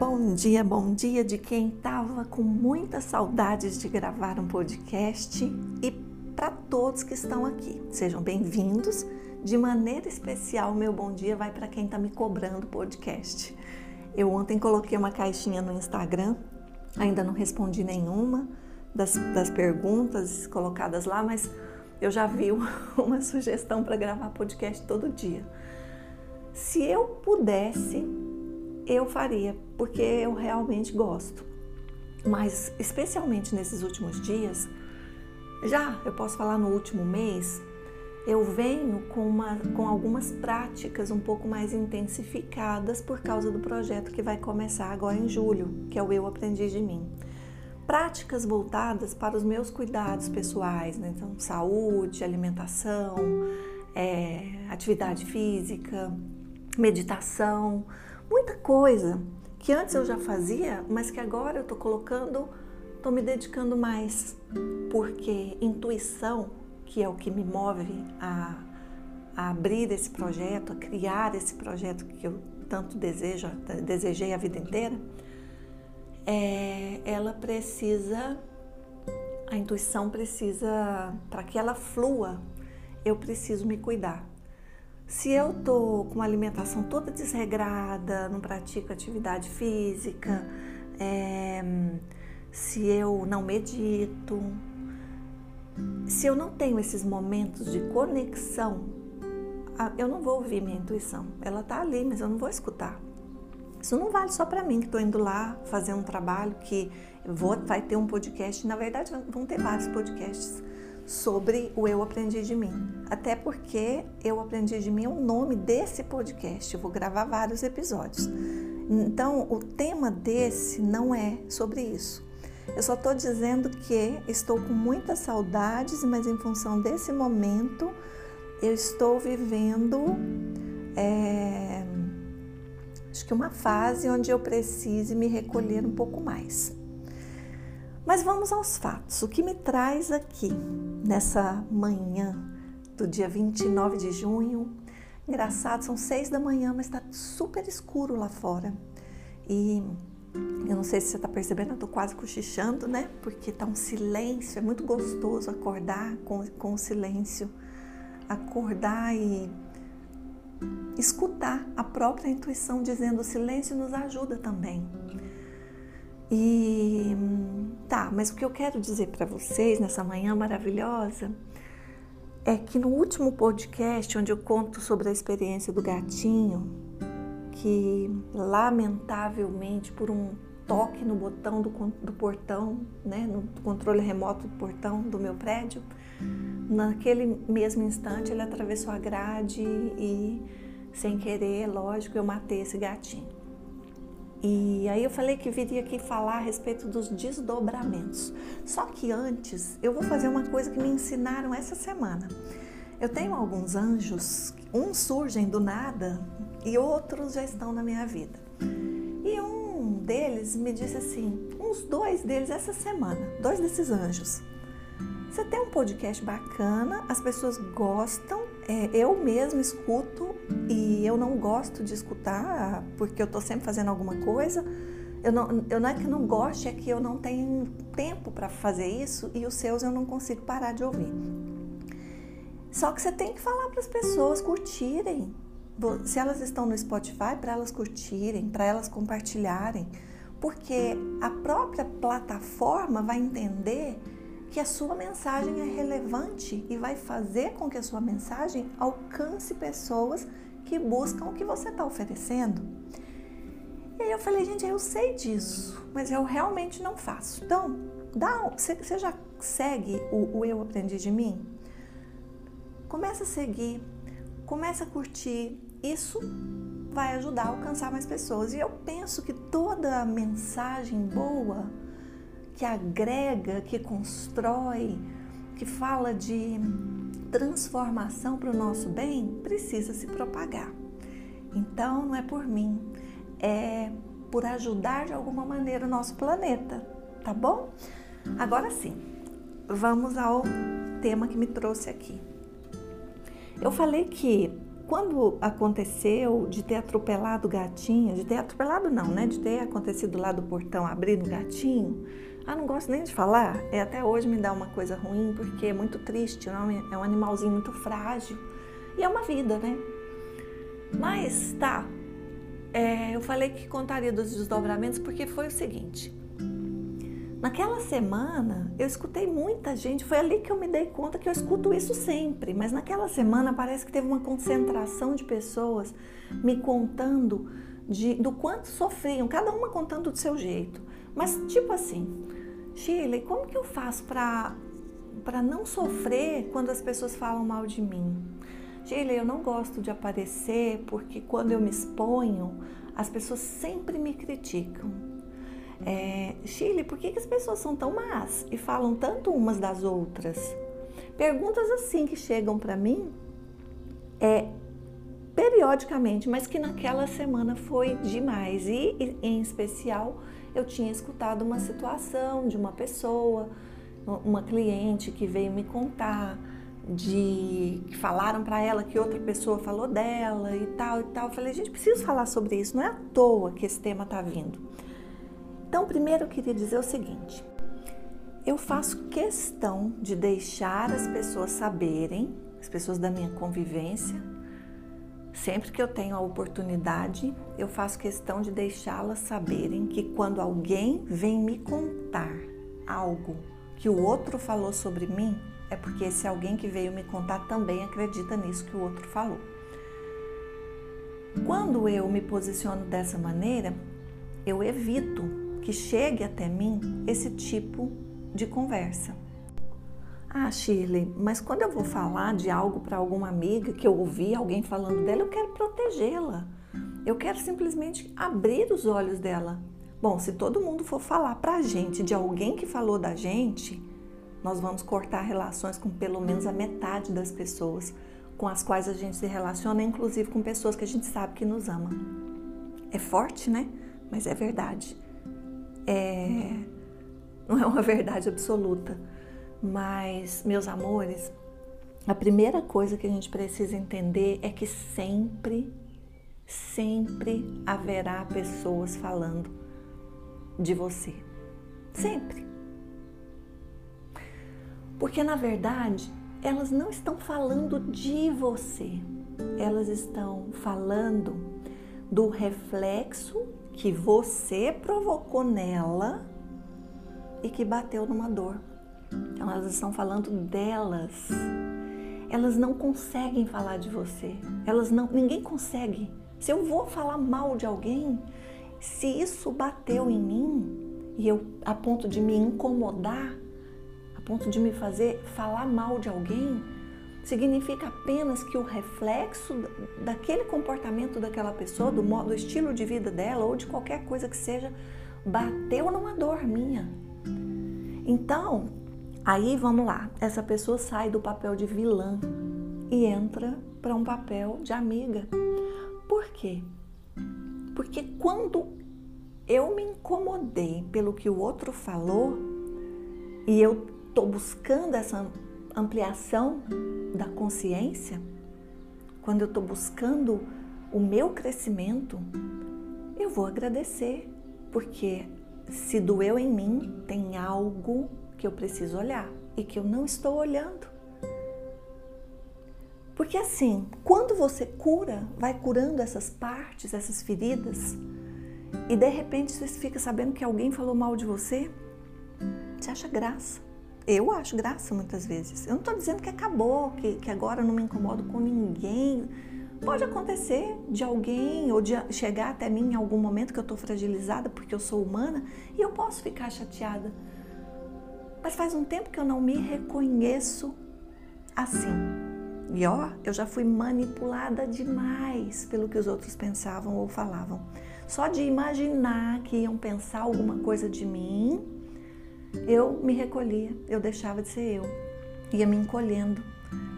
Bom dia, bom dia de quem estava com muitas saudades de gravar um podcast e para todos que estão aqui. Sejam bem-vindos. De maneira especial, meu bom dia vai para quem está me cobrando podcast. Eu ontem coloquei uma caixinha no Instagram, ainda não respondi nenhuma das, das perguntas colocadas lá, mas eu já vi uma sugestão para gravar podcast todo dia. Se eu pudesse, eu faria, porque eu realmente gosto. Mas, especialmente nesses últimos dias, já eu posso falar no último mês, eu venho com, uma, com algumas práticas um pouco mais intensificadas por causa do projeto que vai começar agora em julho, que é o Eu Aprendi de Mim. Práticas voltadas para os meus cuidados pessoais, né? então, saúde, alimentação, é, atividade física, meditação, muita coisa que antes eu já fazia, mas que agora eu estou colocando, estou me dedicando mais, porque intuição, que é o que me move a, a abrir esse projeto, a criar esse projeto que eu tanto desejo, desejei a vida inteira, é, ela precisa, a intuição precisa, para que ela flua, eu preciso me cuidar. Se eu tô com uma alimentação toda desregrada, não pratico atividade física, é, se eu não medito, se eu não tenho esses momentos de conexão, eu não vou ouvir minha intuição. Ela tá ali, mas eu não vou escutar. Isso não vale só para mim que estou indo lá fazer um trabalho que vou, vai ter um podcast. Na verdade, vão ter vários podcasts sobre o Eu Aprendi de Mim. Até porque Eu Aprendi de Mim é o nome desse podcast. Eu vou gravar vários episódios. Então, o tema desse não é sobre isso. Eu só estou dizendo que estou com muitas saudades, mas em função desse momento, eu estou vivendo é, acho que uma fase onde eu precise me recolher um pouco mais. Mas vamos aos fatos. O que me traz aqui nessa manhã do dia 29 de junho? Engraçado, são seis da manhã, mas está super escuro lá fora. E eu não sei se você está percebendo, eu estou quase cochichando, né? Porque está um silêncio, é muito gostoso acordar com, com o silêncio. Acordar e escutar a própria intuição dizendo o silêncio nos ajuda também. E tá, mas o que eu quero dizer para vocês nessa manhã maravilhosa é que no último podcast, onde eu conto sobre a experiência do gatinho, que lamentavelmente por um toque no botão do, do portão, né, no controle remoto do portão do meu prédio, naquele mesmo instante ele atravessou a grade e, sem querer, lógico, eu matei esse gatinho. E aí eu falei que viria aqui falar a respeito dos desdobramentos. Só que antes eu vou fazer uma coisa que me ensinaram essa semana. Eu tenho alguns anjos, uns surgem do nada e outros já estão na minha vida. E um deles me disse assim, uns dois deles essa semana, dois desses anjos. Você tem um podcast bacana, as pessoas gostam, é, eu mesmo escuto e eu não gosto de escutar porque eu estou sempre fazendo alguma coisa. Eu não, eu não é que não goste, é que eu não tenho tempo para fazer isso e os seus eu não consigo parar de ouvir. Só que você tem que falar para as pessoas curtirem. Se elas estão no Spotify, para elas curtirem, para elas compartilharem, porque a própria plataforma vai entender que a sua mensagem é relevante e vai fazer com que a sua mensagem alcance pessoas que buscam o que você está oferecendo. E aí eu falei, gente, eu sei disso, mas eu realmente não faço. Então, dá, você, já segue o, o Eu Aprendi de Mim? Começa a seguir, começa a curtir. Isso vai ajudar a alcançar mais pessoas. E eu penso que toda mensagem boa que agrega, que constrói, que fala de transformação para o nosso bem, precisa se propagar. Então, não é por mim, é por ajudar de alguma maneira o nosso planeta, tá bom? Agora sim, vamos ao tema que me trouxe aqui. Eu falei que quando aconteceu de ter atropelado o gatinho, de ter atropelado não, né? De ter acontecido lá do portão abrindo o gatinho, ah, não gosto nem de falar. É, até hoje me dá uma coisa ruim, porque é muito triste, não? é um animalzinho muito frágil. E é uma vida, né? Mas tá, é, eu falei que contaria dos desdobramentos porque foi o seguinte. Naquela semana eu escutei muita gente, foi ali que eu me dei conta que eu escuto isso sempre, mas naquela semana parece que teve uma concentração de pessoas me contando de, do quanto sofriam, cada uma contando do seu jeito. Mas tipo assim, Shirley, como que eu faço para não sofrer quando as pessoas falam mal de mim? Shirley, eu não gosto de aparecer porque quando eu me exponho, as pessoas sempre me criticam. É, Chile, por que, que as pessoas são tão más e falam tanto umas das outras? Perguntas assim que chegam para mim é periodicamente, mas que naquela semana foi demais. E, em especial, eu tinha escutado uma situação de uma pessoa, uma cliente que veio me contar de que falaram para ela que outra pessoa falou dela e tal e tal. Eu falei, gente, preciso falar sobre isso. Não é à toa que esse tema está vindo. Então, primeiro eu queria dizer o seguinte: eu faço questão de deixar as pessoas saberem, as pessoas da minha convivência, sempre que eu tenho a oportunidade, eu faço questão de deixá-las saberem que quando alguém vem me contar algo que o outro falou sobre mim, é porque esse alguém que veio me contar também acredita nisso que o outro falou. Quando eu me posiciono dessa maneira, eu evito que chegue até mim esse tipo de conversa. Ah, Shirley, mas quando eu vou falar de algo para alguma amiga que eu ouvi alguém falando dela, eu quero protegê-la. Eu quero simplesmente abrir os olhos dela. Bom, se todo mundo for falar para a gente de alguém que falou da gente, nós vamos cortar relações com pelo menos a metade das pessoas com as quais a gente se relaciona, inclusive com pessoas que a gente sabe que nos ama. É forte, né? Mas é verdade é, não é uma verdade absoluta. Mas, meus amores, a primeira coisa que a gente precisa entender é que sempre, sempre haverá pessoas falando de você. Sempre. Porque, na verdade, elas não estão falando de você, elas estão falando do reflexo que você provocou nela e que bateu numa dor. Então elas estão falando delas. Elas não conseguem falar de você. Elas não, ninguém consegue. Se eu vou falar mal de alguém, se isso bateu em mim e eu a ponto de me incomodar, a ponto de me fazer falar mal de alguém, significa apenas que o reflexo daquele comportamento daquela pessoa, do, modo, do estilo de vida dela ou de qualquer coisa que seja, bateu numa dor minha. Então, aí vamos lá, essa pessoa sai do papel de vilã e entra para um papel de amiga. Por quê? Porque quando eu me incomodei pelo que o outro falou e eu estou buscando essa ampliação da consciência, quando eu estou buscando o meu crescimento, eu vou agradecer, porque se doeu em mim, tem algo que eu preciso olhar e que eu não estou olhando. Porque assim, quando você cura, vai curando essas partes, essas feridas, e de repente você fica sabendo que alguém falou mal de você, você acha graça. Eu acho graça muitas vezes. Eu não estou dizendo que acabou, que, que agora não me incomodo com ninguém. Pode acontecer de alguém ou de chegar até mim em algum momento que eu estou fragilizada porque eu sou humana e eu posso ficar chateada. Mas faz um tempo que eu não me reconheço assim. E ó, eu já fui manipulada demais pelo que os outros pensavam ou falavam. Só de imaginar que iam pensar alguma coisa de mim, eu me recolhia, eu deixava de ser eu, ia me encolhendo,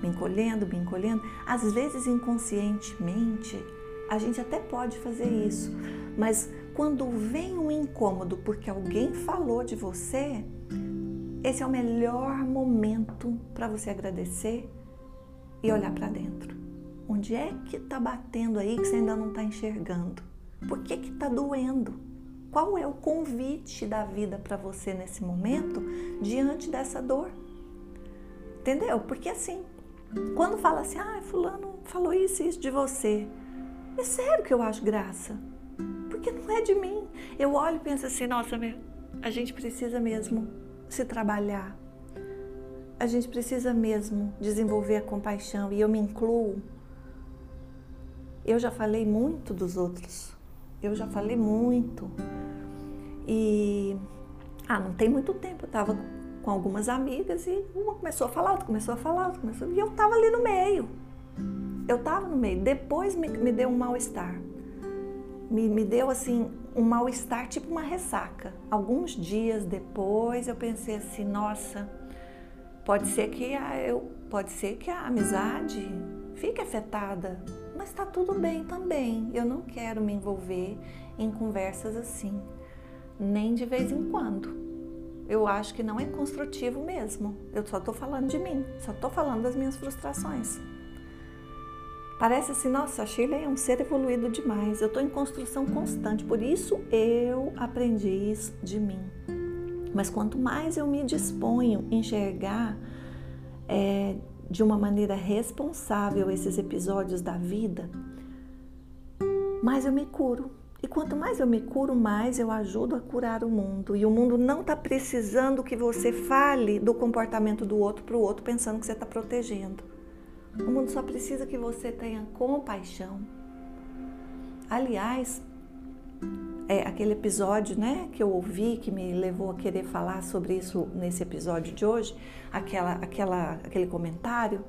me encolhendo, me encolhendo. Às vezes, inconscientemente, a gente até pode fazer isso, mas quando vem um incômodo porque alguém falou de você, esse é o melhor momento para você agradecer e olhar para dentro. Onde é que está batendo aí que você ainda não está enxergando? Por que está doendo? Qual é o convite da vida para você nesse momento diante dessa dor? Entendeu? Porque assim, quando fala assim, ah, fulano falou isso e isso de você, é sério que eu acho graça. Porque não é de mim. Eu olho e penso assim, nossa, a gente precisa mesmo se trabalhar. A gente precisa mesmo desenvolver a compaixão e eu me incluo. Eu já falei muito dos outros. Eu já falei muito. E ah, não tem muito tempo, eu estava com algumas amigas e uma começou a falar, outra começou a falar, outra começou, e eu estava ali no meio. Eu estava no meio. Depois me, me deu um mal-estar. Me, me deu assim um mal-estar, tipo uma ressaca. Alguns dias depois eu pensei assim, nossa, pode ser que a, eu, pode ser que a amizade fique afetada, mas está tudo bem também. Eu não quero me envolver em conversas assim, nem de vez em quando. Eu acho que não é construtivo mesmo. Eu só estou falando de mim, só estou falando das minhas frustrações. Parece assim, nossa, a Shirley é um ser evoluído demais. Eu estou em construção constante, por isso eu aprendi isso de mim. Mas quanto mais eu me disponho a enxergar é, de uma maneira responsável esses episódios da vida, mais eu me curo. E quanto mais eu me curo, mais eu ajudo a curar o mundo. E o mundo não está precisando que você fale do comportamento do outro para o outro pensando que você está protegendo. O mundo só precisa que você tenha compaixão. Aliás, é aquele episódio, né, que eu ouvi que me levou a querer falar sobre isso nesse episódio de hoje, aquela, aquela, aquele comentário,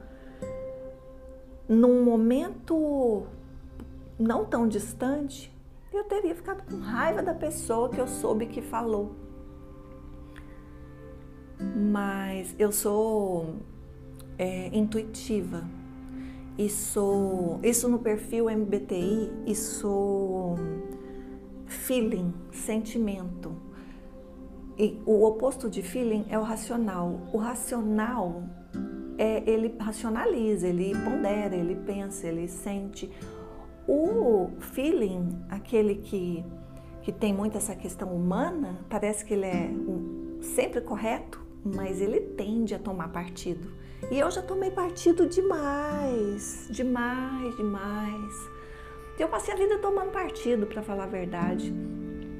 num momento não tão distante, eu teria ficado com raiva da pessoa que eu soube que falou. Mas eu sou é, intuitiva. Sou, isso no perfil MBTI, sou feeling, sentimento. E o oposto de feeling é o racional. O racional é ele racionaliza, ele pondera, ele pensa, ele sente. O feeling, aquele que, que tem muito essa questão humana, parece que ele é um, sempre correto, mas ele tende a tomar partido. E eu já tomei partido demais, demais, demais. Eu passei a vida tomando partido, para falar a verdade.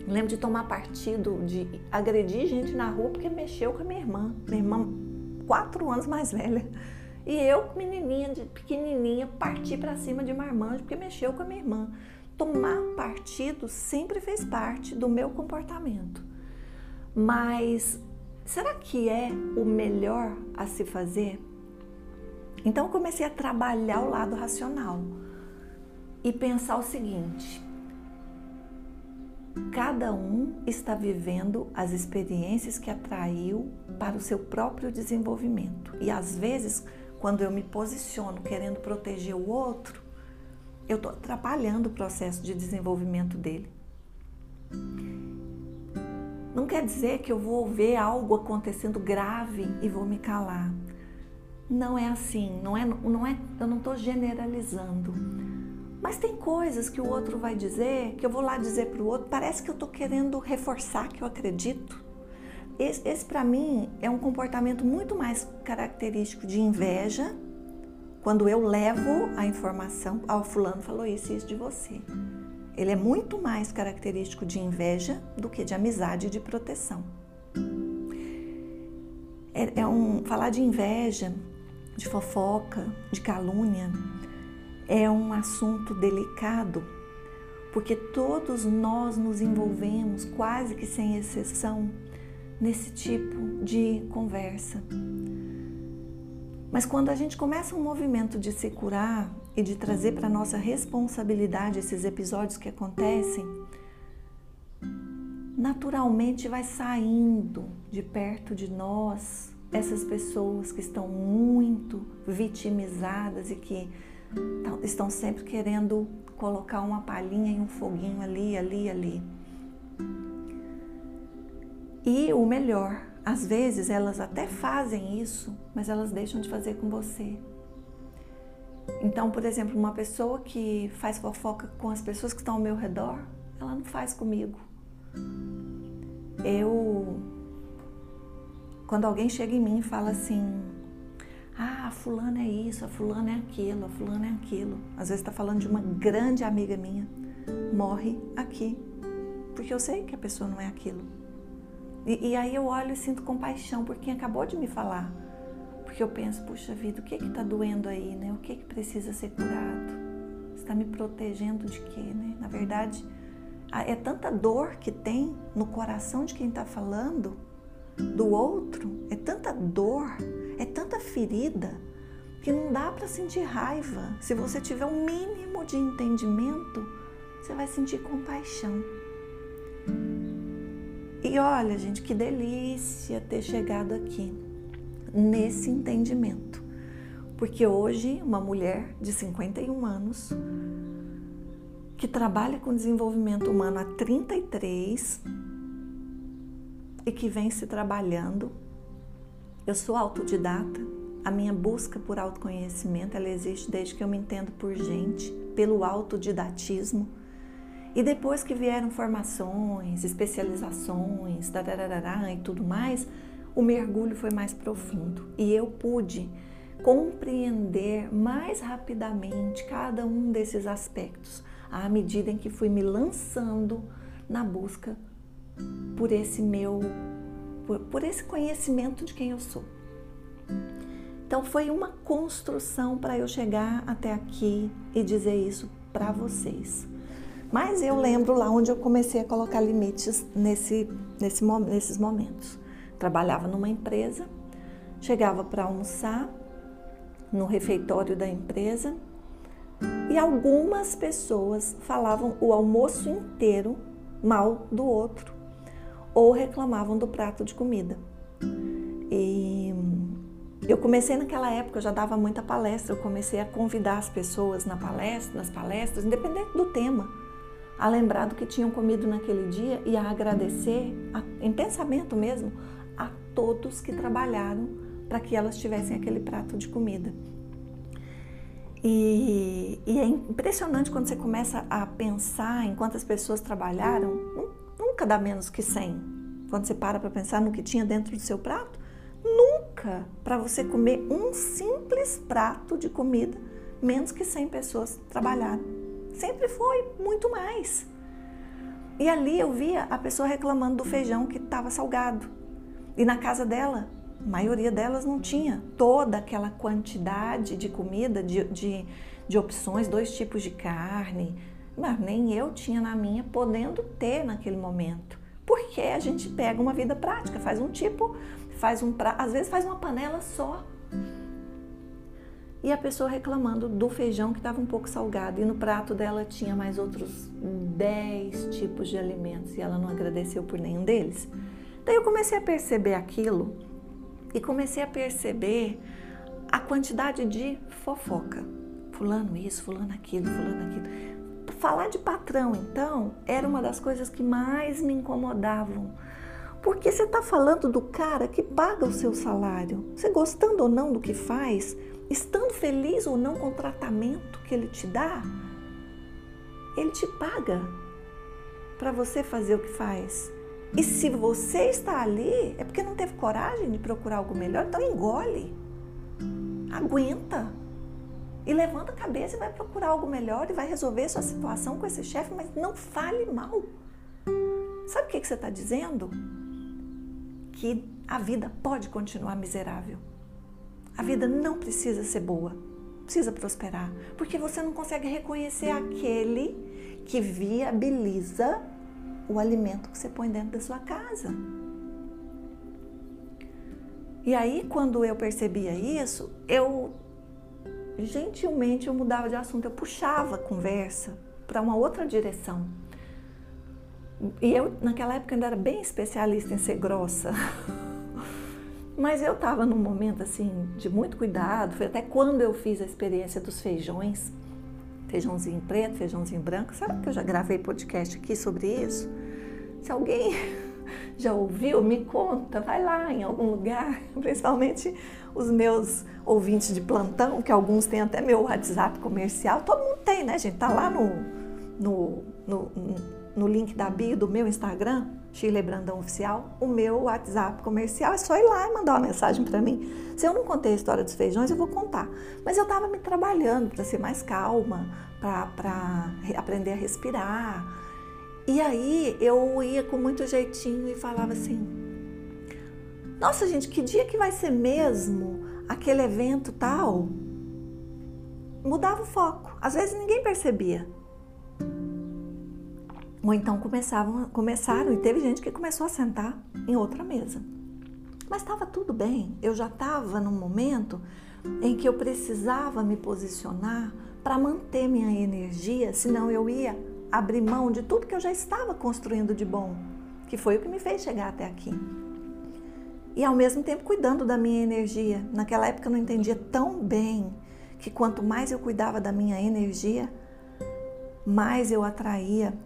lembro de tomar partido, de agredir gente na rua porque mexeu com a minha irmã. Minha irmã, quatro anos mais velha. E eu, menininha, pequenininha, parti para cima de marmanjo porque mexeu com a minha irmã. Tomar partido sempre fez parte do meu comportamento. Mas será que é o melhor a se fazer? Então eu comecei a trabalhar o lado racional e pensar o seguinte: cada um está vivendo as experiências que atraiu para o seu próprio desenvolvimento. E às vezes, quando eu me posiciono querendo proteger o outro, eu estou atrapalhando o processo de desenvolvimento dele. Não quer dizer que eu vou ver algo acontecendo grave e vou me calar. Não é assim, não é, não é, eu não estou generalizando. Mas tem coisas que o outro vai dizer, que eu vou lá dizer para o outro, parece que eu estou querendo reforçar que eu acredito. Esse, esse para mim é um comportamento muito mais característico de inveja, quando eu levo a informação, ó, oh, fulano falou isso e isso de você. Ele é muito mais característico de inveja do que de amizade e de proteção. É, é um falar de inveja de fofoca, de calúnia, é um assunto delicado, porque todos nós nos envolvemos, quase que sem exceção, nesse tipo de conversa. Mas quando a gente começa um movimento de se curar e de trazer para nossa responsabilidade esses episódios que acontecem, naturalmente vai saindo de perto de nós essas pessoas que estão muito vitimizadas e que estão sempre querendo colocar uma palhinha e um foguinho ali, ali, ali. E o melhor, às vezes elas até fazem isso, mas elas deixam de fazer com você. Então, por exemplo, uma pessoa que faz fofoca com as pessoas que estão ao meu redor, ela não faz comigo. Eu. Quando alguém chega em mim e fala assim: Ah, a fulana é isso, a fulana é aquilo, a fulana é aquilo. Às vezes está falando de uma grande amiga minha. Morre aqui. Porque eu sei que a pessoa não é aquilo. E, e aí eu olho e sinto compaixão por quem acabou de me falar. Porque eu penso, puxa vida, o que que tá doendo aí, né? O que que precisa ser curado? Está me protegendo de quê, né? Na verdade, é tanta dor que tem no coração de quem está falando do outro, é tanta dor, é tanta ferida que não dá para sentir raiva. Se você tiver um mínimo de entendimento, você vai sentir compaixão. E olha, gente, que delícia ter chegado aqui nesse entendimento. Porque hoje, uma mulher de 51 anos, que trabalha com desenvolvimento humano há 33 e que vem se trabalhando, eu sou autodidata, a minha busca por autoconhecimento, ela existe desde que eu me entendo por gente, pelo autodidatismo. E depois que vieram formações, especializações, e tudo mais, o mergulho foi mais profundo e eu pude compreender mais rapidamente cada um desses aspectos à medida em que fui me lançando na busca por esse meu por, por esse conhecimento de quem eu sou. Então foi uma construção para eu chegar até aqui e dizer isso para vocês. Mas eu lembro lá onde eu comecei a colocar limites nesse, nesse, nesses momentos trabalhava numa empresa, chegava para almoçar no refeitório da empresa e algumas pessoas falavam o almoço inteiro mal do outro ou reclamavam do prato de comida. E eu comecei naquela época, eu já dava muita palestra, eu comecei a convidar as pessoas na palestra, nas palestras, independente do tema, a lembrar do que tinham comido naquele dia e a agradecer, a, em pensamento mesmo, todos que trabalharam para que elas tivessem aquele prato de comida. E, e, é impressionante quando você começa a pensar em quantas pessoas trabalharam, nunca dá menos que 100. Quando você para para pensar no que tinha dentro do seu prato, nunca para você comer um simples prato de comida, menos que 100 pessoas trabalharam. Sempre foi muito mais. E ali eu via a pessoa reclamando do feijão que estava salgado. E na casa dela, a maioria delas não tinha toda aquela quantidade de comida, de, de, de opções, dois tipos de carne. Mas nem eu tinha na minha, podendo ter naquele momento. Porque a gente pega uma vida prática, faz um tipo, faz um prato, às vezes faz uma panela só. E a pessoa reclamando do feijão que estava um pouco salgado e no prato dela tinha mais outros 10 tipos de alimentos e ela não agradeceu por nenhum deles. Daí eu comecei a perceber aquilo e comecei a perceber a quantidade de fofoca. Fulano isso, fulano aquilo, fulano aquilo. Falar de patrão, então, era uma das coisas que mais me incomodavam. Porque você está falando do cara que paga o seu salário. Você gostando ou não do que faz, estando feliz ou não com o tratamento que ele te dá, ele te paga para você fazer o que faz. E se você está ali, é porque não teve coragem de procurar algo melhor, então engole. Aguenta. E levanta a cabeça e vai procurar algo melhor e vai resolver sua situação com esse chefe, mas não fale mal. Sabe o que você está dizendo? Que a vida pode continuar miserável. A vida não precisa ser boa, precisa prosperar, porque você não consegue reconhecer aquele que viabiliza o alimento que você põe dentro da sua casa. E aí, quando eu percebia isso, eu gentilmente eu mudava de assunto, eu puxava a conversa para uma outra direção. E eu, naquela época, ainda era bem especialista em ser grossa. Mas eu estava num momento assim de muito cuidado. Foi até quando eu fiz a experiência dos feijões feijãozinho preto, feijãozinho branco. Sabe que eu já gravei podcast aqui sobre isso? Se alguém já ouviu? Me conta, vai lá em algum lugar, principalmente os meus ouvintes de plantão, que alguns têm até meu WhatsApp comercial, todo mundo tem, né, gente? Tá lá no, no, no, no link da bio do meu Instagram, Chile Brandão Oficial, o meu WhatsApp comercial, é só ir lá e mandar uma mensagem para mim. Se eu não contei a história dos feijões, eu vou contar. Mas eu estava me trabalhando para ser mais calma, para aprender a respirar. E aí eu ia com muito jeitinho e falava assim: Nossa, gente, que dia que vai ser mesmo aquele evento tal? Mudava o foco. Às vezes ninguém percebia. Ou então começavam, começaram e teve gente que começou a sentar em outra mesa. Mas estava tudo bem, eu já estava num momento em que eu precisava me posicionar para manter minha energia, senão eu ia abrir mão de tudo que eu já estava construindo de bom, que foi o que me fez chegar até aqui. E ao mesmo tempo cuidando da minha energia. Naquela época eu não entendia tão bem que quanto mais eu cuidava da minha energia, mais eu atraía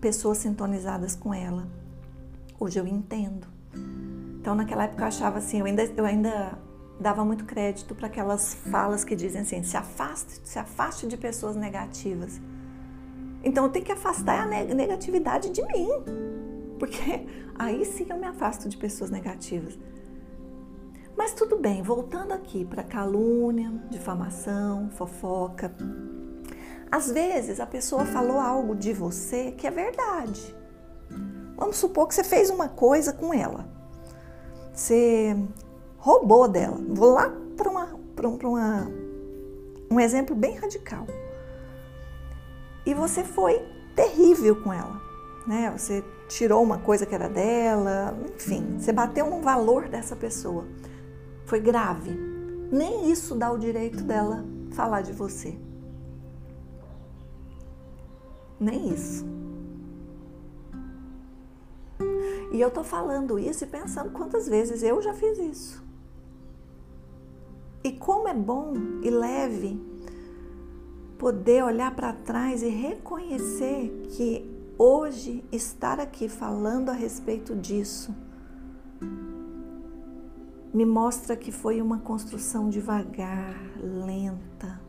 pessoas sintonizadas com ela. Hoje eu entendo. Então, naquela época eu achava assim, eu ainda, eu ainda dava muito crédito para aquelas falas que dizem assim: se afaste, se afaste de pessoas negativas. Então eu tenho que afastar a negatividade de mim, porque aí sim eu me afasto de pessoas negativas. Mas tudo bem, voltando aqui para calúnia, difamação, fofoca. Às vezes a pessoa falou algo de você que é verdade. Vamos supor que você fez uma coisa com ela. Você roubou dela. Vou lá para uma, uma, um exemplo bem radical. E você foi terrível com ela. Né? Você tirou uma coisa que era dela, enfim, você bateu no valor dessa pessoa. Foi grave. Nem isso dá o direito dela falar de você. Nem isso. E eu tô falando isso e pensando quantas vezes eu já fiz isso. E como é bom e leve poder olhar para trás e reconhecer que hoje estar aqui falando a respeito disso me mostra que foi uma construção devagar, lenta,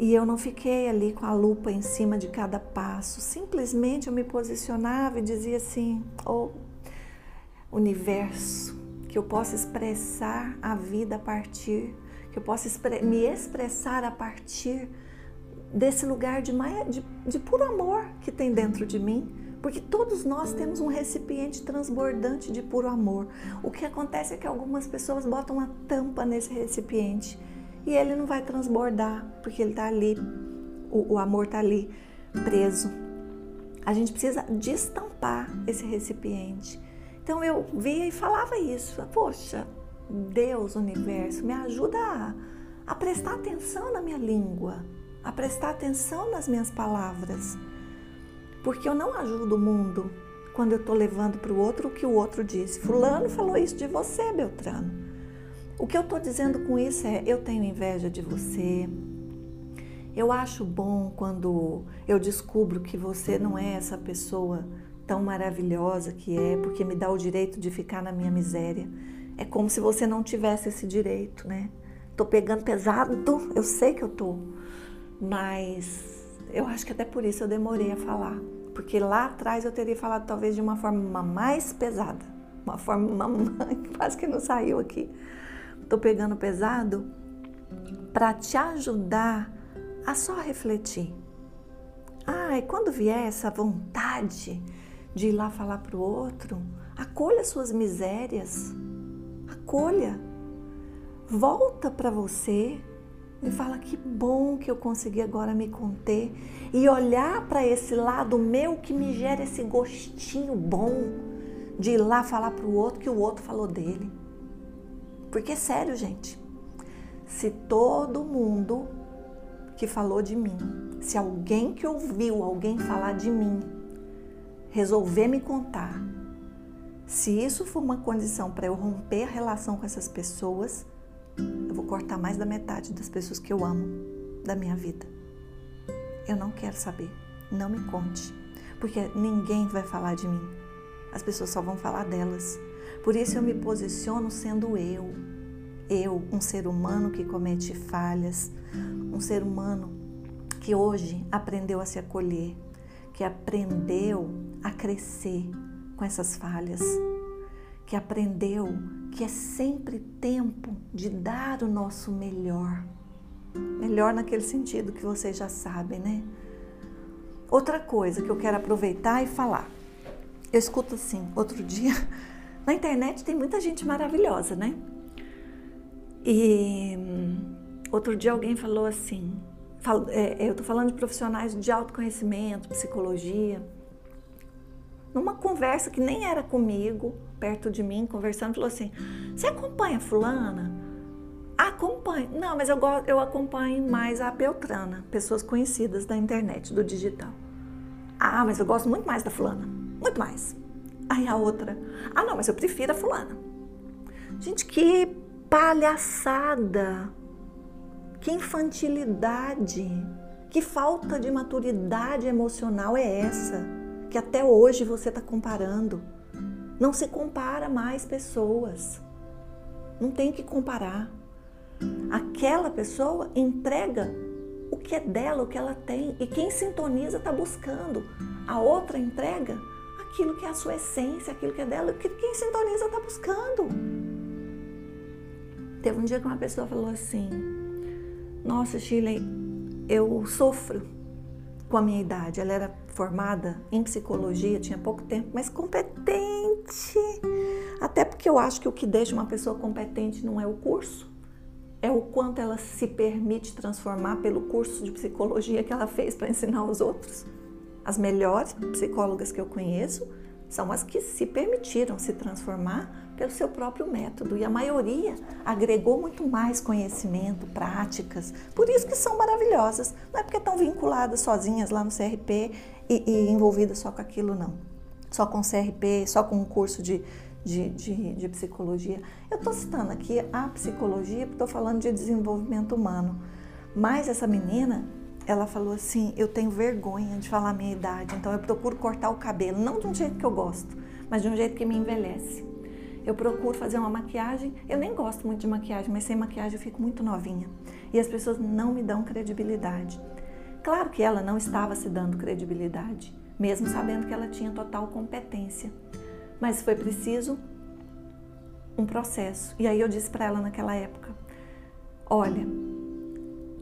e eu não fiquei ali com a lupa em cima de cada passo, simplesmente eu me posicionava e dizia assim: Oh, universo, que eu possa expressar a vida a partir, que eu possa me expressar a partir desse lugar de, de, de puro amor que tem dentro de mim, porque todos nós temos um recipiente transbordante de puro amor. O que acontece é que algumas pessoas botam uma tampa nesse recipiente e ele não vai transbordar, porque ele está ali, o, o amor está ali preso. A gente precisa destampar esse recipiente. Então eu via e falava isso. Poxa, Deus, universo, me ajuda a, a prestar atenção na minha língua, a prestar atenção nas minhas palavras. Porque eu não ajudo o mundo quando eu estou levando para o outro o que o outro disse. Fulano falou isso de você, Beltrano. O que eu estou dizendo com isso é: eu tenho inveja de você. Eu acho bom quando eu descubro que você não é essa pessoa tão maravilhosa que é, porque me dá o direito de ficar na minha miséria. É como se você não tivesse esse direito, né? Tô pegando pesado, eu sei que eu tô, mas eu acho que até por isso eu demorei a falar, porque lá atrás eu teria falado talvez de uma forma mais pesada, uma forma quase que não saiu aqui. Estou pegando pesado para te ajudar a só refletir. Ah, e quando vier essa vontade de ir lá falar para o outro, acolha suas misérias, acolha, volta para você e fala que bom que eu consegui agora me conter e olhar para esse lado meu que me gera esse gostinho bom de ir lá falar para o outro que o outro falou dele. Porque é sério, gente. Se todo mundo que falou de mim, se alguém que ouviu alguém falar de mim, resolver me contar, se isso for uma condição para eu romper a relação com essas pessoas, eu vou cortar mais da metade das pessoas que eu amo da minha vida. Eu não quero saber. Não me conte. Porque ninguém vai falar de mim. as pessoas só vão falar delas. Por isso eu me posiciono sendo eu. Eu, um ser humano que comete falhas, um ser humano que hoje aprendeu a se acolher, que aprendeu a crescer com essas falhas, que aprendeu que é sempre tempo de dar o nosso melhor. Melhor naquele sentido que vocês já sabem, né? Outra coisa que eu quero aproveitar e falar. Eu escuto assim, outro dia, na internet tem muita gente maravilhosa, né? E hum, outro dia alguém falou assim, é, eu estou falando de profissionais de autoconhecimento, psicologia, numa conversa que nem era comigo, perto de mim, conversando, falou assim: Você acompanha Fulana? Acompanho. Não, mas eu, eu acompanho mais a Beltrana, pessoas conhecidas da internet, do digital. Ah, mas eu gosto muito mais da Fulana. Muito mais. Aí a outra: Ah, não, mas eu prefiro a Fulana. Gente, que palhaçada! Que infantilidade! Que falta de maturidade emocional é essa? Que até hoje você está comparando. Não se compara mais pessoas. Não tem que comparar. Aquela pessoa entrega o que é dela, o que ela tem. E quem sintoniza está buscando. A outra entrega aquilo que é a sua essência, aquilo que é dela. Que quem sintoniza está buscando. Teve um dia que uma pessoa falou assim: Nossa, Shirley, eu sofro com a minha idade. Ela era formada em psicologia, tinha pouco tempo, mas competente. Até porque eu acho que o que deixa uma pessoa competente não é o curso, é o quanto ela se permite transformar pelo curso de psicologia que ela fez para ensinar os outros. As melhores psicólogas que eu conheço são as que se permitiram se transformar pelo seu próprio método e a maioria agregou muito mais conhecimento, práticas, por isso que são maravilhosas. Não é porque estão vinculadas sozinhas lá no CRP e, e envolvidas só com aquilo, não. Só com CRP, só com um curso de, de, de, de psicologia. Eu estou citando aqui a psicologia porque estou falando de desenvolvimento humano. Mas essa menina, ela falou assim: eu tenho vergonha de falar a minha idade, então eu procuro cortar o cabelo, não de um jeito que eu gosto, mas de um jeito que me envelhece. Eu procuro fazer uma maquiagem, eu nem gosto muito de maquiagem, mas sem maquiagem eu fico muito novinha. E as pessoas não me dão credibilidade. Claro que ela não estava se dando credibilidade, mesmo sabendo que ela tinha total competência. Mas foi preciso um processo. E aí eu disse para ela naquela época: Olha,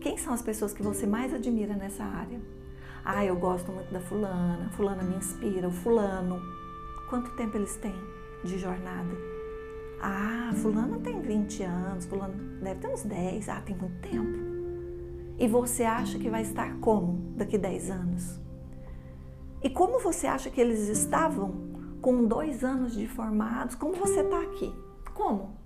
quem são as pessoas que você mais admira nessa área? Ah, eu gosto muito da fulana, fulana me inspira, o fulano. Quanto tempo eles têm de jornada? Ah, fulano tem 20 anos, fulano deve ter uns 10, ah, tem muito tempo. E você acha que vai estar como daqui 10 anos? E como você acha que eles estavam com dois anos de formados? Como você está aqui? Como?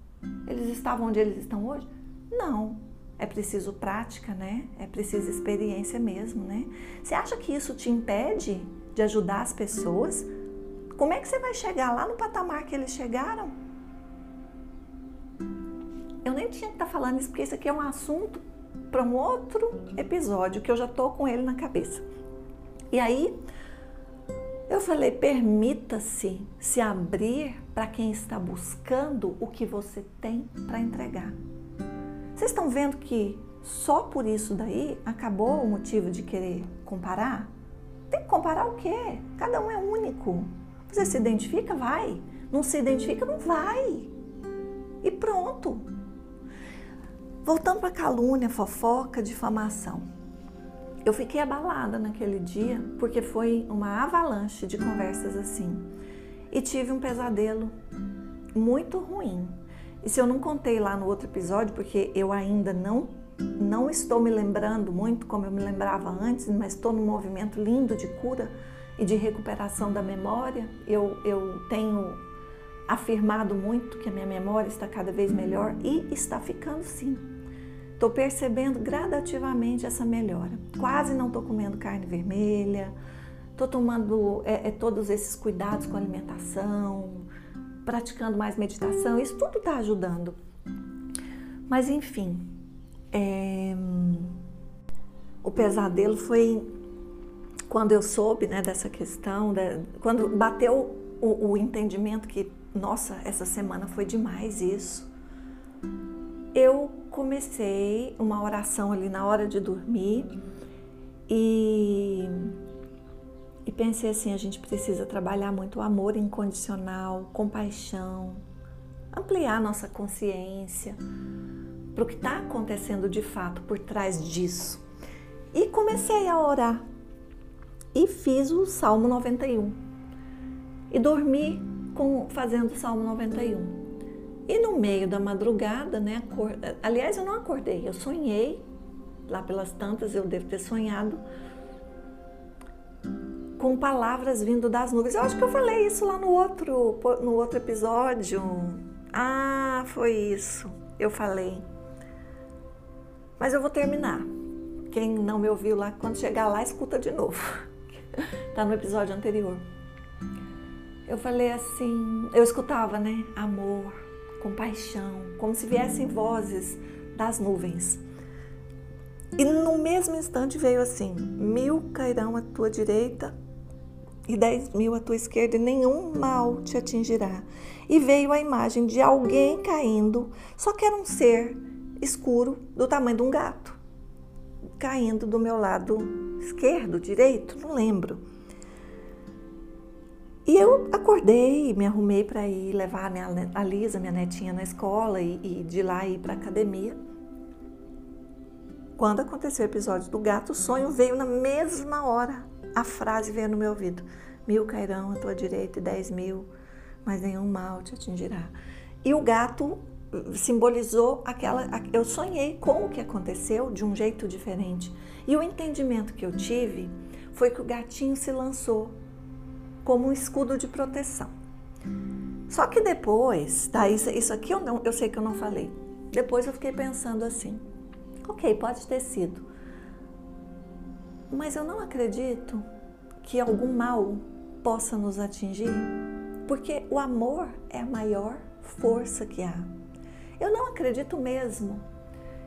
Eles estavam onde eles estão hoje? Não. É preciso prática, né? É preciso experiência mesmo, né? Você acha que isso te impede de ajudar as pessoas? Como é que você vai chegar lá no patamar que eles chegaram? Eu nem tinha que estar tá falando isso, porque isso aqui é um assunto para um outro episódio que eu já tô com ele na cabeça. E aí eu falei: permita-se se abrir para quem está buscando o que você tem para entregar. Vocês estão vendo que só por isso daí acabou o motivo de querer comparar? Tem que comparar o quê? Cada um é único. Você se identifica? Vai. Não se identifica? Não vai. E pronto. Voltando para calúnia, fofoca, difamação. Eu fiquei abalada naquele dia porque foi uma avalanche de conversas assim. E tive um pesadelo muito ruim. E se eu não contei lá no outro episódio, porque eu ainda não não estou me lembrando muito como eu me lembrava antes, mas estou num movimento lindo de cura e de recuperação da memória. Eu, eu tenho afirmado muito que a minha memória está cada vez melhor e está ficando sim. Estou percebendo gradativamente essa melhora. Quase não estou comendo carne vermelha, estou tomando é, é, todos esses cuidados com a alimentação, praticando mais meditação, isso tudo está ajudando. Mas enfim, é, o pesadelo foi quando eu soube né, dessa questão, quando bateu o, o entendimento que, nossa, essa semana foi demais isso. Eu comecei uma oração ali na hora de dormir e, e pensei assim: a gente precisa trabalhar muito o amor incondicional, compaixão, ampliar nossa consciência para o que está acontecendo de fato por trás disso. E comecei a orar e fiz o Salmo 91 e dormi com, fazendo o Salmo 91. E no meio da madrugada, né? Aliás, eu não acordei, eu sonhei, lá pelas tantas eu devo ter sonhado, com palavras vindo das nuvens. Eu acho que eu falei isso lá no outro, no outro episódio. Ah, foi isso. Eu falei. Mas eu vou terminar. Quem não me ouviu lá, quando chegar lá, escuta de novo. tá no episódio anterior. Eu falei assim, eu escutava, né? Amor, compaixão, como se viessem vozes das nuvens. E no mesmo instante veio assim: mil cairão à tua direita e dez mil à tua esquerda, e nenhum mal te atingirá. E veio a imagem de alguém caindo, só que era um ser escuro do tamanho de um gato, caindo do meu lado esquerdo, direito, não lembro. E eu acordei, me arrumei para ir levar a, minha, a Lisa, minha netinha, na escola e, e de lá ir para academia. Quando aconteceu o episódio do gato, o sonho veio na mesma hora. A frase veio no meu ouvido: Mil cairão à tua direita e dez mil, mas nenhum mal te atingirá. E o gato simbolizou aquela. Eu sonhei com o que aconteceu de um jeito diferente. E o entendimento que eu tive foi que o gatinho se lançou como um escudo de proteção. Só que depois, tá, isso, isso aqui eu, não, eu sei que eu não falei. Depois eu fiquei pensando assim, ok, pode ter sido, mas eu não acredito que algum mal possa nos atingir, porque o amor é a maior força que há. Eu não acredito mesmo.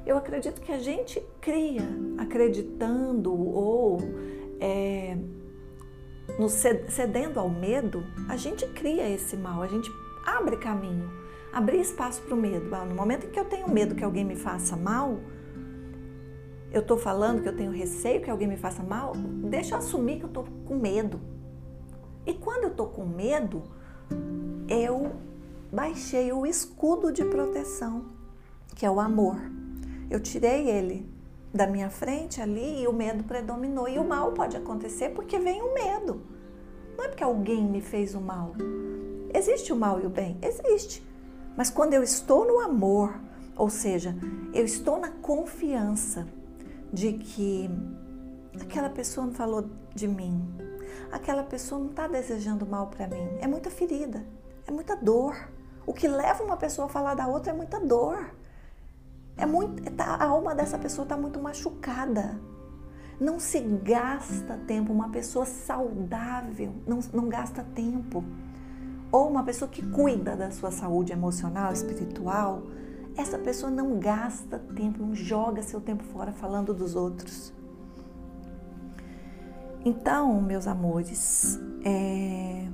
Eu acredito que a gente cria acreditando ou é, nos cedendo ao medo, a gente cria esse mal, a gente abre caminho, abre espaço para o medo. No momento em que eu tenho medo que alguém me faça mal, eu estou falando que eu tenho receio que alguém me faça mal, deixa eu assumir que eu estou com medo. E quando eu estou com medo, eu baixei o escudo de proteção, que é o amor. Eu tirei ele da minha frente ali e o medo predominou. E o mal pode acontecer porque vem o medo. Não é porque alguém me fez o mal. Existe o mal e o bem? Existe. Mas quando eu estou no amor, ou seja, eu estou na confiança de que aquela pessoa não falou de mim, aquela pessoa não está desejando mal para mim. É muita ferida, é muita dor. O que leva uma pessoa a falar da outra é muita dor. É muito, tá, a alma dessa pessoa está muito machucada. Não se gasta tempo. Uma pessoa saudável não, não gasta tempo. Ou uma pessoa que cuida da sua saúde emocional, espiritual, essa pessoa não gasta tempo, não joga seu tempo fora falando dos outros. Então, meus amores, é,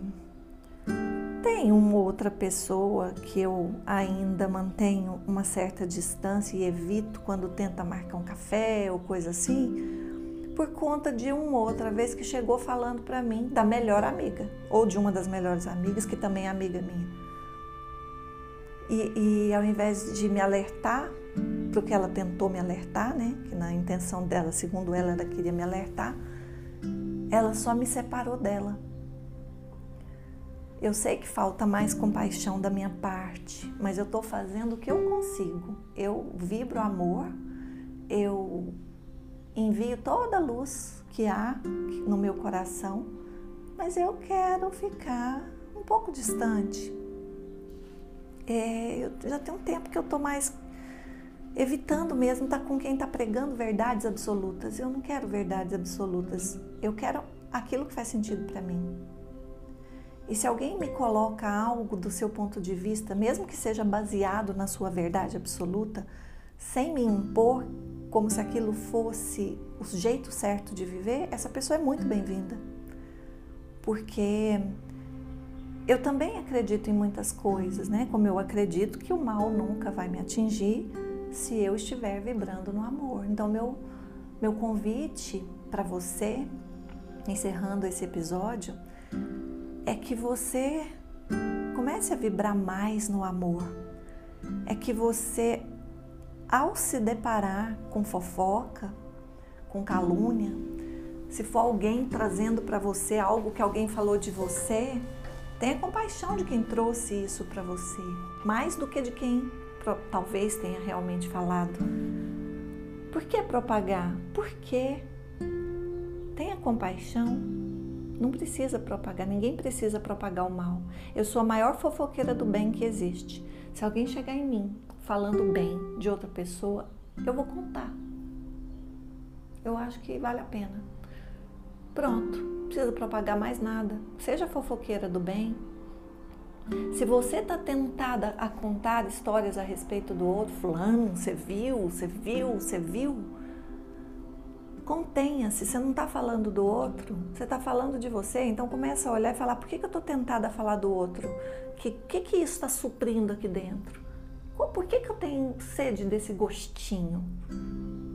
tem uma outra pessoa que eu ainda mantenho uma certa distância e evito quando tenta marcar um café ou coisa assim, por conta de uma outra vez que chegou falando para mim da melhor amiga, ou de uma das melhores amigas, que também é amiga minha. E, e ao invés de me alertar para o que ela tentou me alertar, né, que na intenção dela, segundo ela, ela queria me alertar, ela só me separou dela eu sei que falta mais compaixão da minha parte, mas eu estou fazendo o que eu consigo. Eu vibro amor, eu envio toda a luz que há no meu coração, mas eu quero ficar um pouco distante. É, eu já tem um tempo que eu estou mais evitando mesmo estar tá com quem está pregando verdades absolutas. Eu não quero verdades absolutas. Eu quero aquilo que faz sentido para mim. E se alguém me coloca algo do seu ponto de vista, mesmo que seja baseado na sua verdade absoluta, sem me impor como se aquilo fosse o jeito certo de viver, essa pessoa é muito bem-vinda. Porque eu também acredito em muitas coisas, né? Como eu acredito que o mal nunca vai me atingir se eu estiver vibrando no amor. Então, meu, meu convite para você, encerrando esse episódio, é que você comece a vibrar mais no amor. É que você, ao se deparar com fofoca, com calúnia, se for alguém trazendo para você algo que alguém falou de você, tenha compaixão de quem trouxe isso para você, mais do que de quem talvez tenha realmente falado. Por que propagar? Por quê? Tenha compaixão. Não precisa propagar, ninguém precisa propagar o mal. Eu sou a maior fofoqueira do bem que existe. Se alguém chegar em mim falando bem de outra pessoa, eu vou contar. Eu acho que vale a pena. Pronto, não precisa propagar mais nada. Seja fofoqueira do bem. Se você está tentada a contar histórias a respeito do outro, fulano, você viu, você viu, você viu, contenha-se. Você não está falando do outro, você está falando de você. Então começa a olhar e falar: por que, que eu estou tentada a falar do outro? O que, que, que isso está suprindo aqui dentro? Por que, que eu tenho sede desse gostinho?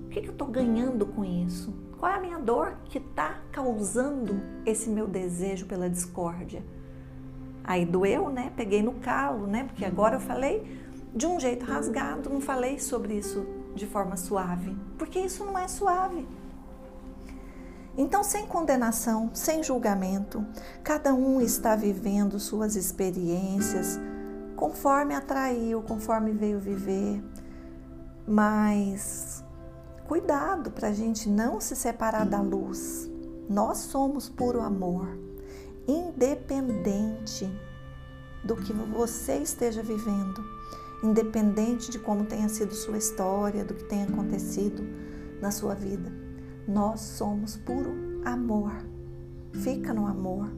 O que, que eu estou ganhando com isso? Qual é a minha dor que está causando esse meu desejo pela discórdia? Aí doeu, né? Peguei no calo, né? Porque agora eu falei de um jeito rasgado, não falei sobre isso de forma suave, porque isso não é suave. Então, sem condenação, sem julgamento, cada um está vivendo suas experiências conforme atraiu, conforme veio viver, mas Cuidado para a gente não se separar da luz. Nós somos puro amor, independente do que você esteja vivendo, independente de como tenha sido sua história, do que tenha acontecido na sua vida. Nós somos puro amor. Fica no amor.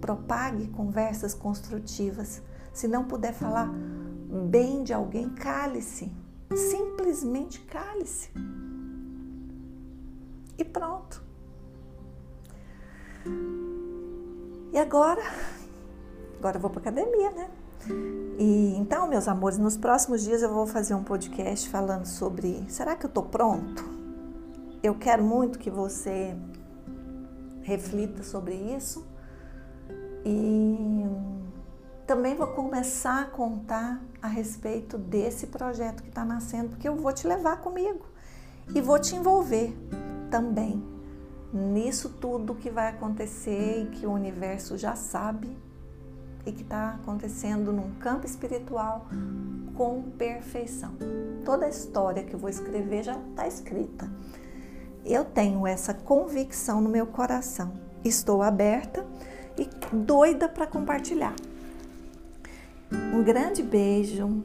Propague conversas construtivas. Se não puder falar bem de alguém, cale-se. Simplesmente cale-se e pronto. E agora, agora eu vou para academia, né? E então, meus amores, nos próximos dias eu vou fazer um podcast falando sobre será que eu tô pronto? Eu quero muito que você reflita sobre isso e também vou começar a contar a respeito desse projeto que está nascendo, porque eu vou te levar comigo e vou te envolver também nisso tudo que vai acontecer e que o universo já sabe e que está acontecendo num campo espiritual com perfeição. Toda a história que eu vou escrever já está escrita. Eu tenho essa convicção no meu coração. Estou aberta e doida para compartilhar. Um grande beijo,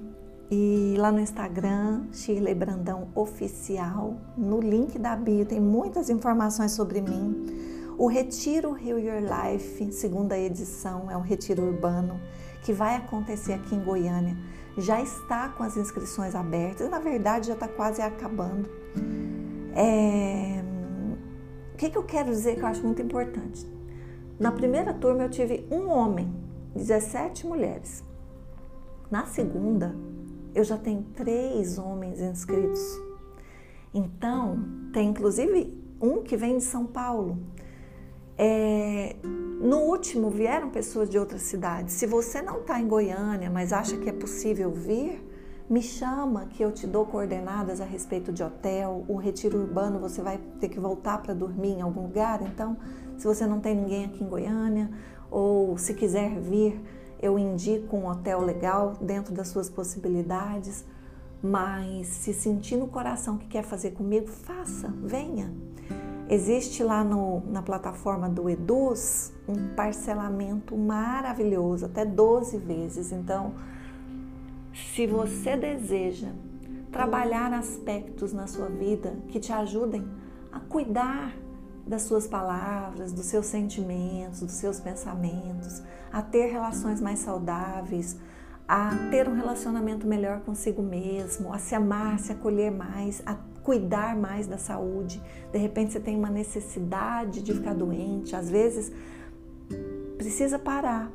e lá no Instagram, Shirley Brandão Oficial, no link da bio tem muitas informações sobre mim. O Retiro Heal Your Life, segunda edição, é um retiro urbano que vai acontecer aqui em Goiânia. Já está com as inscrições abertas, na verdade já está quase acabando. É... O que, que eu quero dizer que eu acho muito importante? Na primeira turma eu tive um homem, 17 mulheres. Na segunda, eu já tenho três homens inscritos. Então, tem inclusive um que vem de São Paulo. É, no último vieram pessoas de outras cidades. Se você não está em Goiânia, mas acha que é possível vir, me chama que eu te dou coordenadas a respeito de hotel. O retiro urbano você vai ter que voltar para dormir em algum lugar. Então, se você não tem ninguém aqui em Goiânia, ou se quiser vir, eu indico um hotel legal dentro das suas possibilidades, mas se sentir no coração que quer fazer comigo, faça, venha. Existe lá no, na plataforma do Eduz um parcelamento maravilhoso, até 12 vezes. Então, se você deseja trabalhar aspectos na sua vida que te ajudem a cuidar das suas palavras, dos seus sentimentos, dos seus pensamentos, a ter relações mais saudáveis, a ter um relacionamento melhor consigo mesmo, a se amar, se acolher mais, a cuidar mais da saúde. De repente você tem uma necessidade de ficar doente, às vezes precisa parar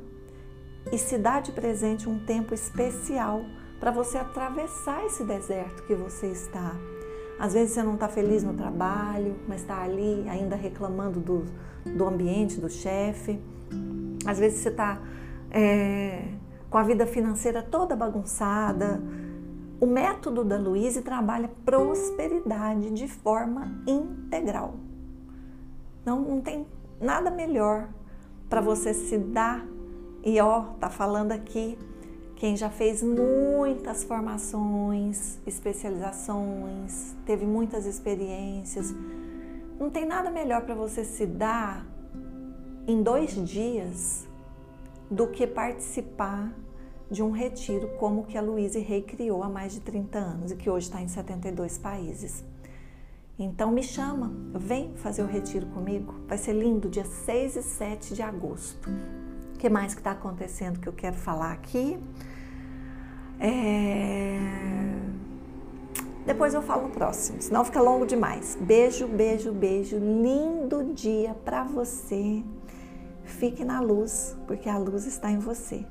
e se dá de presente um tempo especial para você atravessar esse deserto que você está. Às vezes você não está feliz no trabalho, mas está ali ainda reclamando do, do ambiente, do chefe. Às vezes você está é, com a vida financeira toda bagunçada. O método da Luíse trabalha prosperidade de forma integral. Não, não tem nada melhor para você se dar. E ó, tá falando aqui quem já fez muitas formações, especializações, teve muitas experiências. Não tem nada melhor para você se dar em dois dias do que participar de um retiro como que a Louise Rey criou há mais de 30 anos e que hoje está em 72 países. Então me chama, vem fazer o retiro comigo. Vai ser lindo, dia 6 e 7 de agosto. O que mais que está acontecendo que eu quero falar aqui? É... Depois eu falo no próximo, senão fica longo demais. Beijo, beijo, beijo. Lindo dia para você. Fique na luz, porque a luz está em você.